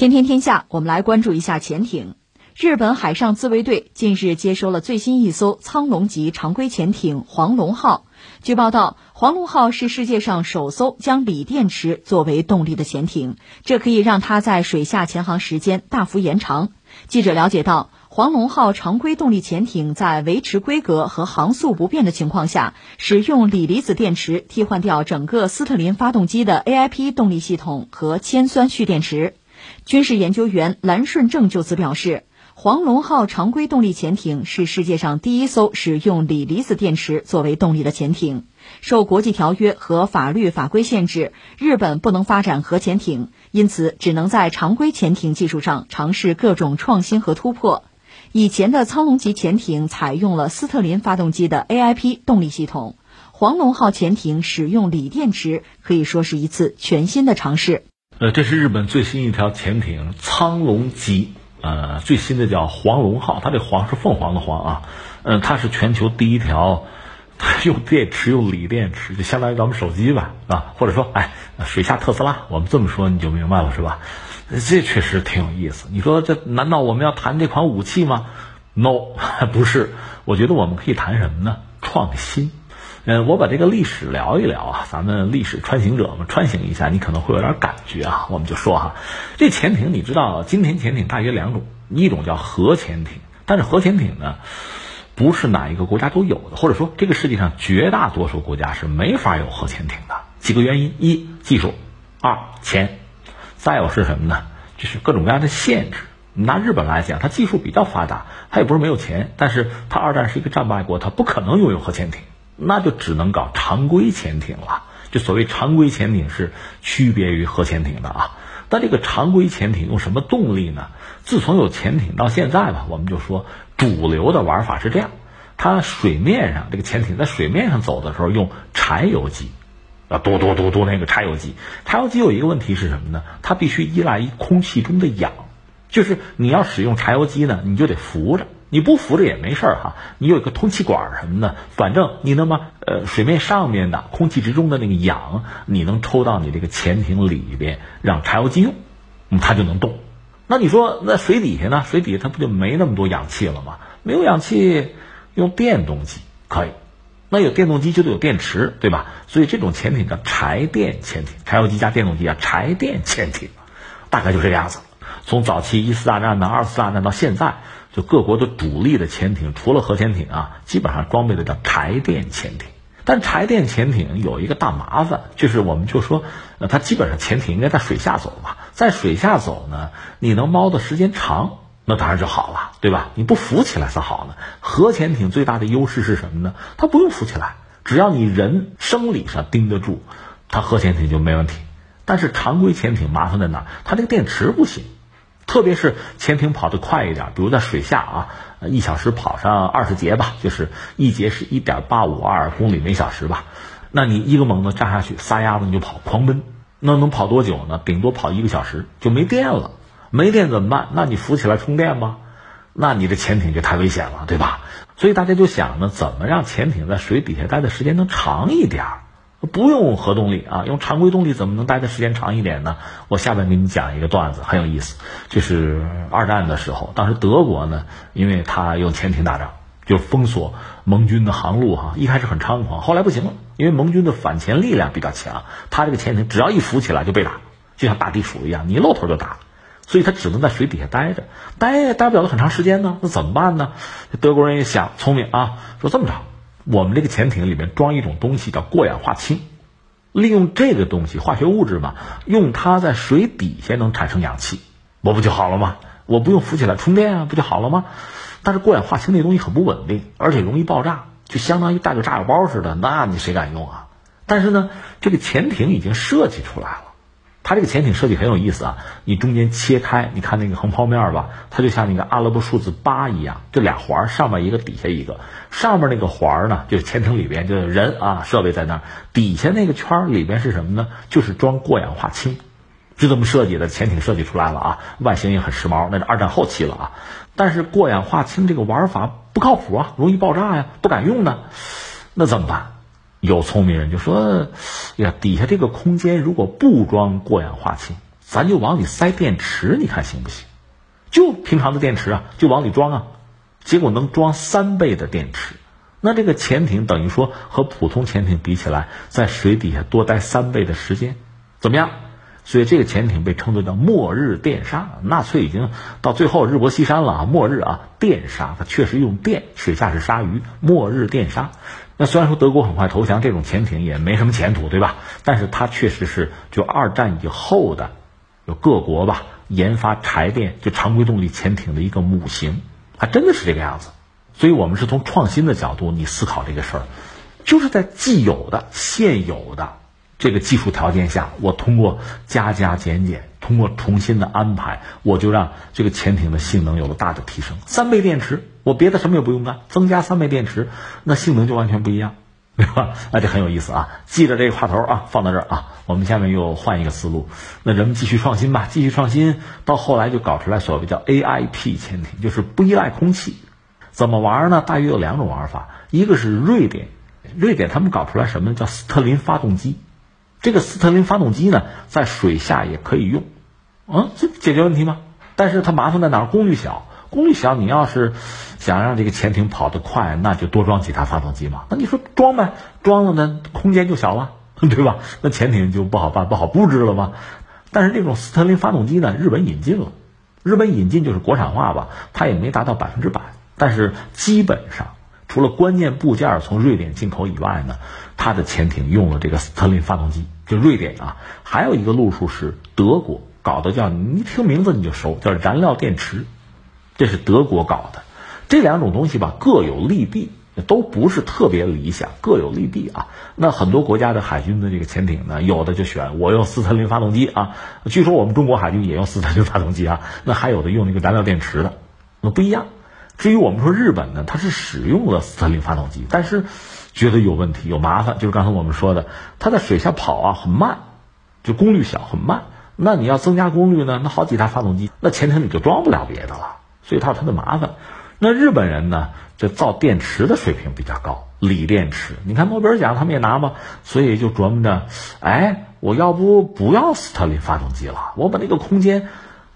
天天天下，我们来关注一下潜艇。日本海上自卫队近日接收了最新一艘苍龙级常规潜艇“黄龙号”。据报道，“黄龙号”是世界上首艘将锂电池作为动力的潜艇，这可以让它在水下潜航时间大幅延长。记者了解到，“黄龙号”常规动力潜艇在维持规格和航速不变的情况下，使用锂离子电池替换掉整个斯特林发动机的 AIP 动力系统和铅酸蓄电池。军事研究员蓝顺正就此表示，黄龙号常规动力潜艇是世界上第一艘使用锂离子电池作为动力的潜艇。受国际条约和法律法规限制，日本不能发展核潜艇，因此只能在常规潜艇技术上尝试各种创新和突破。以前的苍龙级潜艇采用了斯特林发动机的 AIP 动力系统，黄龙号潜艇使用锂电池，可以说是一次全新的尝试。呃，这是日本最新一条潜艇苍龙级，呃，最新的叫黄龙号，它这黄是凤凰的黄啊，嗯，它是全球第一条，它用电池用锂电池，就相当于咱们手机吧，啊，或者说，哎，水下特斯拉，我们这么说你就明白了是吧？这确实挺有意思。你说这难道我们要谈这款武器吗？No，不是。我觉得我们可以谈什么呢？创新。嗯，我把这个历史聊一聊啊，咱们历史穿行者们穿行一下，你可能会有点感觉啊。我们就说哈，这潜艇你知道，今天潜艇大约两种，一种叫核潜艇，但是核潜艇呢，不是哪一个国家都有的，或者说这个世界上绝大多数国家是没法有核潜艇的。几个原因：一、技术；二、钱；再有是什么呢？就是各种各样的限制。拿日本来讲，它技术比较发达，它也不是没有钱，但是它二战是一个战败国，它不可能拥有核潜艇。那就只能搞常规潜艇了。就所谓常规潜艇是区别于核潜艇的啊。但这个常规潜艇用什么动力呢？自从有潜艇到现在吧，我们就说主流的玩法是这样：它水面上这个潜艇在水面上走的时候用柴油机，啊，嘟嘟嘟嘟那个柴油机。柴油机有一个问题是什么呢？它必须依赖于空气中的氧，就是你要使用柴油机呢，你就得浮着。你不扶着也没事儿哈，你有一个通气管什么的，反正你能把呃水面上面的空气之中的那个氧，你能抽到你这个潜艇里边，让柴油机用，它就能动。那你说那水底下呢？水底下它不就没那么多氧气了吗？没有氧气，用电动机可以。那有电动机就得有电池，对吧？所以这种潜艇叫柴电潜艇，柴油机加电动机啊，柴电潜艇，大概就这个样子。从早期一次大战呢，二次大战到现在。就各国的主力的潜艇，除了核潜艇啊，基本上装备的叫柴电潜艇。但柴电潜艇有一个大麻烦，就是我们就说，呃，它基本上潜艇应该在水下走嘛，在水下走呢，你能猫的时间长，那当然就好了，对吧？你不浮起来才好呢。核潜艇最大的优势是什么呢？它不用浮起来，只要你人生理上盯得住，它核潜艇就没问题。但是常规潜艇麻烦在哪？它这个电池不行。特别是潜艇跑得快一点，比如在水下啊，一小时跑上二十节吧，就是一节是一点八五二公里每小时吧。那你一个猛子扎下去，撒丫子你就跑，狂奔，那能跑多久呢？顶多跑一个小时就没电了。没电怎么办？那你浮起来充电吗？那你的潜艇就太危险了，对吧？所以大家就想呢，怎么让潜艇在水底下待的时间能长一点？不用核动力啊，用常规动力怎么能待的时间长一点呢？我下边给你讲一个段子，很有意思。就是二战的时候，当时德国呢，因为他用潜艇打仗，就封锁盟军的航路哈。一开始很猖狂，后来不行了，因为盟军的反潜力量比较强，他这个潜艇只要一浮起来就被打，就像大地鼠一样，你一露头就打，所以他只能在水底下待着，待也待不了很长时间呢。那怎么办呢？德国人也想聪明啊，说这么着。我们这个潜艇里面装一种东西叫过氧化氢，利用这个东西化学物质嘛，用它在水底下能产生氧气，我不就好了吗？我不用浮起来充电啊，不就好了吗？但是过氧化氢那东西很不稳定，而且容易爆炸，就相当于带个炸药包似的，那你谁敢用啊？但是呢，这个潜艇已经设计出来了。它这个潜艇设计很有意思啊！你中间切开，你看那个横剖面吧，它就像那个阿拉伯数字八一样，这俩环上面一个，底下一个。上面那个环呢，就是潜艇里边就是人啊，设备在那儿。底下那个圈里边是什么呢？就是装过氧化氢，是这么设计的。潜艇设计出来了啊，外形也很时髦，那是二战后期了啊。但是过氧化氢这个玩法不靠谱啊，容易爆炸呀，不敢用呢，那怎么办？有聪明人就说：“呀，底下这个空间如果不装过氧化氢，咱就往里塞电池，你看行不行？就平常的电池啊，就往里装啊，结果能装三倍的电池。那这个潜艇等于说和普通潜艇比起来，在水底下多待三倍的时间，怎么样？所以这个潜艇被称作叫“末日电鲨”。纳粹已经到最后日薄西山了啊，末日啊，电鲨，它确实用电，水下是鲨鱼，末日电鲨。那虽然说德国很快投降，这种潜艇也没什么前途，对吧？但是它确实是就二战以后的，有各国吧研发柴电就常规动力潜艇的一个母型，还真的是这个样子。所以我们是从创新的角度，你思考这个事儿，就是在既有的、现有的这个技术条件下，我通过加加减减，通过重新的安排，我就让这个潜艇的性能有了大的提升。三倍电池，我别的什么也不用干，增加三倍电池，那性能就完全不一样，对吧？那就很有意思啊！记着这个话头啊，放到这儿啊。我们下面又换一个思路，那人们继续创新吧，继续创新，到后来就搞出来所谓叫 AIP 潜艇，就是不依赖空气。怎么玩呢？大约有两种玩法，一个是瑞典，瑞典他们搞出来什么叫斯特林发动机？这个斯特林发动机呢，在水下也可以用，嗯，这解决问题吗？但是它麻烦在哪儿？功率小，功率小，你要是想让这个潜艇跑得快，那就多装几台发动机嘛。那你说装呗，装了呢，空间就小了，对吧？那潜艇就不好办，不好布置了吗？但是这种斯特林发动机呢，日本引进了，日本引进就是国产化吧，它也没达到百分之百。但是基本上，除了关键部件从瑞典进口以外呢，它的潜艇用了这个斯特林发动机，就瑞典啊，还有一个路数是德国搞的，叫你一听名字你就熟，叫燃料电池，这是德国搞的。这两种东西吧各有利弊，都不是特别理想，各有利弊啊。那很多国家的海军的这个潜艇呢，有的就选我用斯特林发动机啊，据说我们中国海军也用斯特林发动机啊，那还有的用那个燃料电池的，那不一样。至于我们说日本呢，它是使用了斯特林发动机，但是觉得有问题、有麻烦，就是刚才我们说的，它在水下跑啊很慢，就功率小很慢。那你要增加功率呢，那好几台发动机，那潜艇里就装不了别的了，所以它有它的麻烦。那日本人呢，这造电池的水平比较高，锂电池。你看诺贝尔奖他们也拿嘛，所以就琢磨着，哎，我要不不要斯特林发动机了，我把那个空间。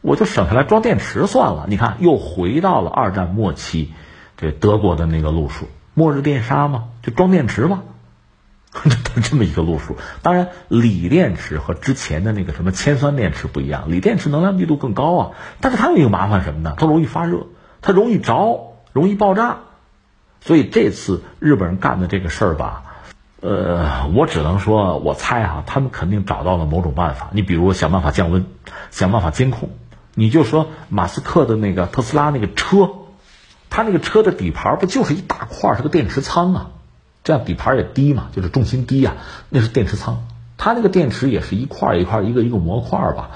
我就省下来装电池算了。你看，又回到了二战末期，这德国的那个路数，末日电杀嘛，就装电池嘛，这 这么一个路数。当然，锂电池和之前的那个什么铅酸电池不一样，锂电池能量密度更高啊，但是它有一个麻烦什么呢？它容易发热，它容易着，容易爆炸。所以这次日本人干的这个事儿吧，呃，我只能说，我猜哈，他们肯定找到了某种办法。你比如想办法降温，想办法监控。你就说马斯克的那个特斯拉那个车，他那个车的底盘不就是一大块是个电池仓啊？这样底盘也低嘛，就是重心低呀，那是电池仓。它那个电池也是一块一块一个一个模块吧，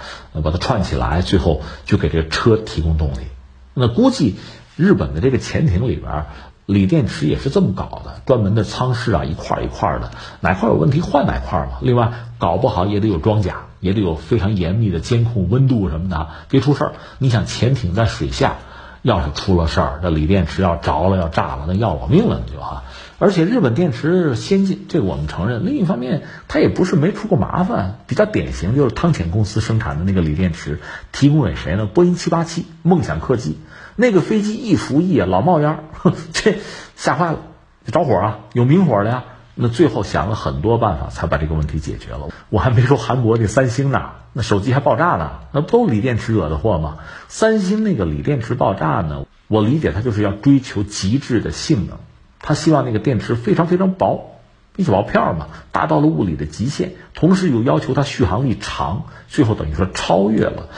把它串起来，最后就给这个车提供动力。那估计日本的这个潜艇里边，锂电池也是这么搞的，专门的舱室啊，一块一块的，哪块有问题换哪块嘛。另外，搞不好也得有装甲。也得有非常严密的监控温度什么的，别出事儿。你想潜艇在水下，要是出了事儿，那锂电池要着了要炸了，那要老命了，你就哈。而且日本电池先进，这个我们承认。另一方面，它也不是没出过麻烦。比较典型就是汤浅公司生产的那个锂电池，提供给谁呢？波音七八七，梦想客机那个飞机一服役啊，老冒烟，这吓坏了，着火啊，有明火的呀。那最后想了很多办法，才把这个问题解决了。我还没说韩国那三星呢，那手机还爆炸呢，那不都锂电池惹的祸吗？三星那个锂电池爆炸呢，我理解它就是要追求极致的性能，他希望那个电池非常非常薄，一小薄片嘛，达到了物理的极限，同时又要求它续航力长，最后等于说超越了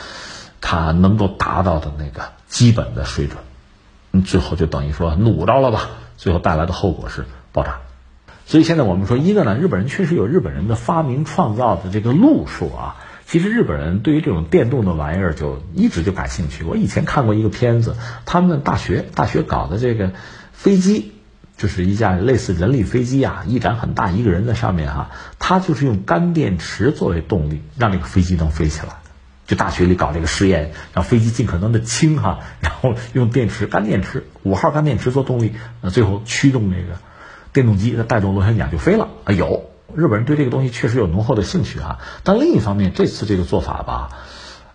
它能够达到的那个基本的水准，嗯，最后就等于说努着了吧，最后带来的后果是爆炸。所以现在我们说，一个呢，日本人确实有日本人的发明创造的这个路数啊。其实日本人对于这种电动的玩意儿就一直就感兴趣。我以前看过一个片子，他们大学大学搞的这个飞机，就是一架类似人力飞机啊，翼展很大，一个人在上面哈，他就是用干电池作为动力，让这个飞机能飞起来。就大学里搞这个实验，让飞机尽可能的轻哈，然后用电池干电池五号干电池做动力，那最后驱动这个。电动机它带动螺旋桨就飞了啊！有日本人对这个东西确实有浓厚的兴趣啊。但另一方面，这次这个做法吧，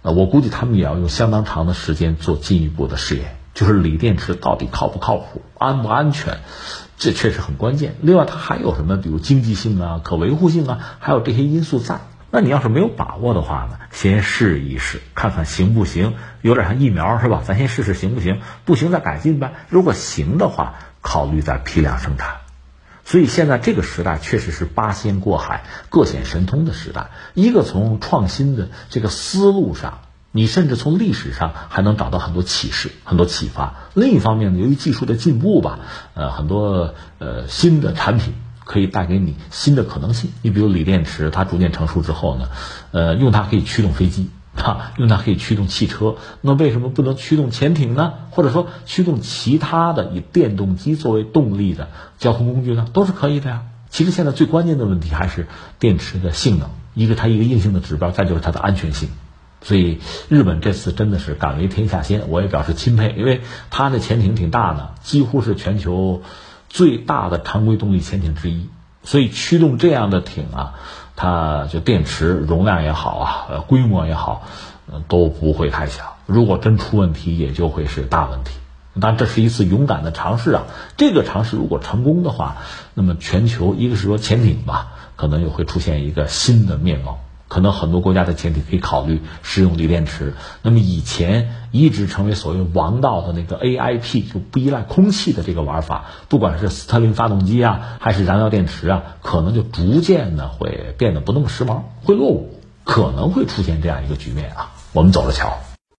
呃，我估计他们也要用相当长的时间做进一步的试验，就是锂电池到底靠不靠谱、安不安全，这确实很关键。另外，它还有什么？比如经济性啊、可维护性啊，还有这些因素在。那你要是没有把握的话呢，先试一试，看看行不行？有点像疫苗是吧？咱先试试行不行？不行再改进呗。如果行的话，考虑再批量生产。所以现在这个时代确实是八仙过海、各显神通的时代。一个从创新的这个思路上，你甚至从历史上还能找到很多启示、很多启发。另一方面呢，由于技术的进步吧，呃，很多呃新的产品可以带给你新的可能性。你比如锂电池，它逐渐成熟之后呢，呃，用它可以驱动飞机。啊，用它可以驱动汽车，那为什么不能驱动潜艇呢？或者说驱动其他的以电动机作为动力的交通工具呢？都是可以的呀。其实现在最关键的问题还是电池的性能，一个它一个硬性的指标，再就是它的安全性。所以日本这次真的是敢为天下先，我也表示钦佩，因为它的潜艇挺大的，几乎是全球最大的常规动力潜艇之一，所以驱动这样的艇啊。它就电池容量也好啊，呃，规模也好，都不会太小。如果真出问题，也就会是大问题。但这是一次勇敢的尝试啊！这个尝试如果成功的话，那么全球一个是说潜艇吧，可能又会出现一个新的面貌。可能很多国家的前提可以考虑使用锂电池。那么以前一直成为所谓王道的那个 AIP 就不依赖空气的这个玩法，不管是斯特林发动机啊，还是燃料电池啊，可能就逐渐的会变得不那么时髦，会落伍，可能会出现这样一个局面啊。我们走着瞧。